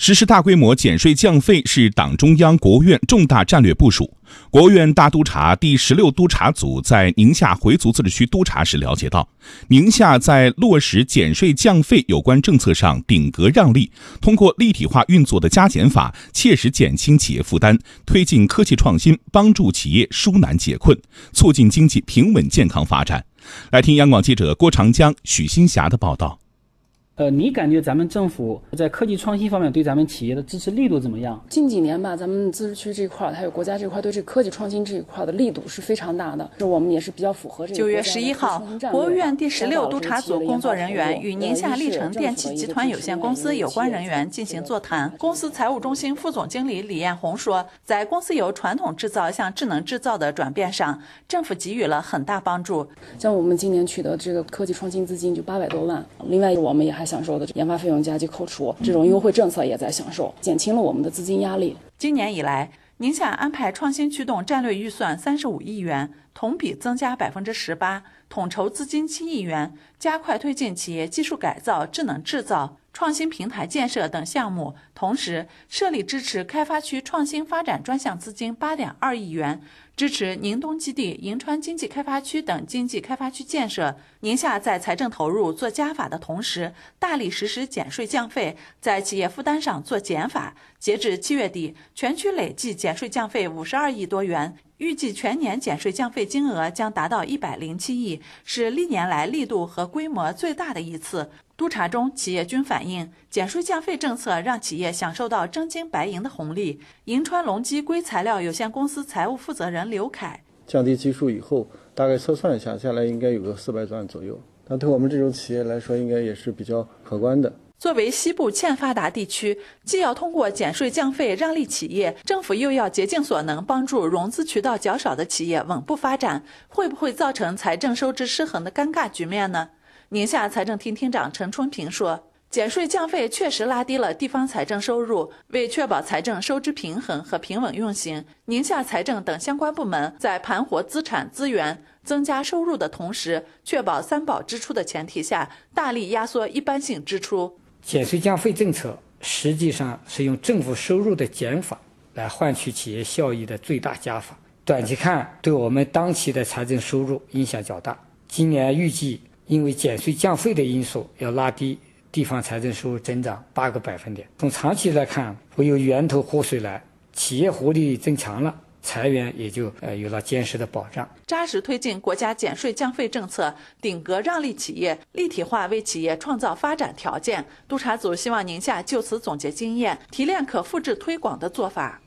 实施大规模减税降费是党中央、国务院重大战略部署。国务院大督查第十六督查组在宁夏回族自治区督查时了解到，宁夏在落实减税降费有关政策上顶格让利，通过立体化运作的加减法，切实减轻企业负担，推进科技创新，帮助企业纾难解困，促进经济平稳健康发展。来听央广记者郭长江、许新霞的报道。呃，你感觉咱们政府在科技创新方面对咱们企业的支持力度怎么样？近几年吧，咱们自治区这块儿，还有国家这块儿，对这科技创新这一块儿的力度是非常大的。这我们也是比较符合这个。九月十一号，国务院第十六督查组工作人员与宁夏力成电器集团有限公司有关人员进行座谈。公司财务中心副总经理李艳红说，在公司由传统制造向智能制造的转变上，政府给予了很大帮助。像我们今年取得这个科技创新资金就八百多万，另外我们也还享受的研发费。用加计扣除，这种优惠政策也在享受，减轻了我们的资金压力。今年以来，宁夏安排创新驱动战略预算三十五亿元，同比增加百分之十八，统筹资金七亿元，加快推进企业技术改造、智能制造。创新平台建设等项目，同时设立支持开发区创新发展专项资金八点二亿元，支持宁东基地、银川经济开发区等经济开发区建设。宁夏在财政投入做加法的同时，大力实施减税降费，在企业负担上做减法。截至七月底，全区累计减税降费五十二亿多元，预计全年减税降费金额将达到一百零七亿，是历年来力度和规模最大的一次。督查中，企业均反映减税降费政策让企业享受到真金白银的红利。银川隆基硅材料有限公司财务负责人刘凯：降低基数以后，大概测算一下，下来应该有个四百多万左右。那对我们这种企业来说，应该也是比较可观的。作为西部欠发达地区，既要通过减税降费让利企业，政府又要竭尽所能帮助融资渠道较少的企业稳步发展，会不会造成财政收支失衡的尴尬局面呢？宁夏财政厅厅长陈春平说：“减税降费确实拉低了地方财政收入，为确保财政收支平衡和平稳运行，宁夏财政等相关部门在盘活资产资源、增加收入的同时，确保三保支出的前提下，大力压缩一般性支出。减税降费政策实际上是用政府收入的减法来换取企业效益的最大加法。短期看，对我们当期的财政收入影响较大。今年预计。”因为减税降费的因素，要拉低地方财政收入增长八个百分点。从长期来看，会有源头活水来，企业活力增强了，裁员也就呃有了坚实的保障。扎实推进国家减税降费政策，顶格让利企业，立体化为企业创造发展条件。督查组希望宁夏就此总结经验，提炼可复制推广的做法。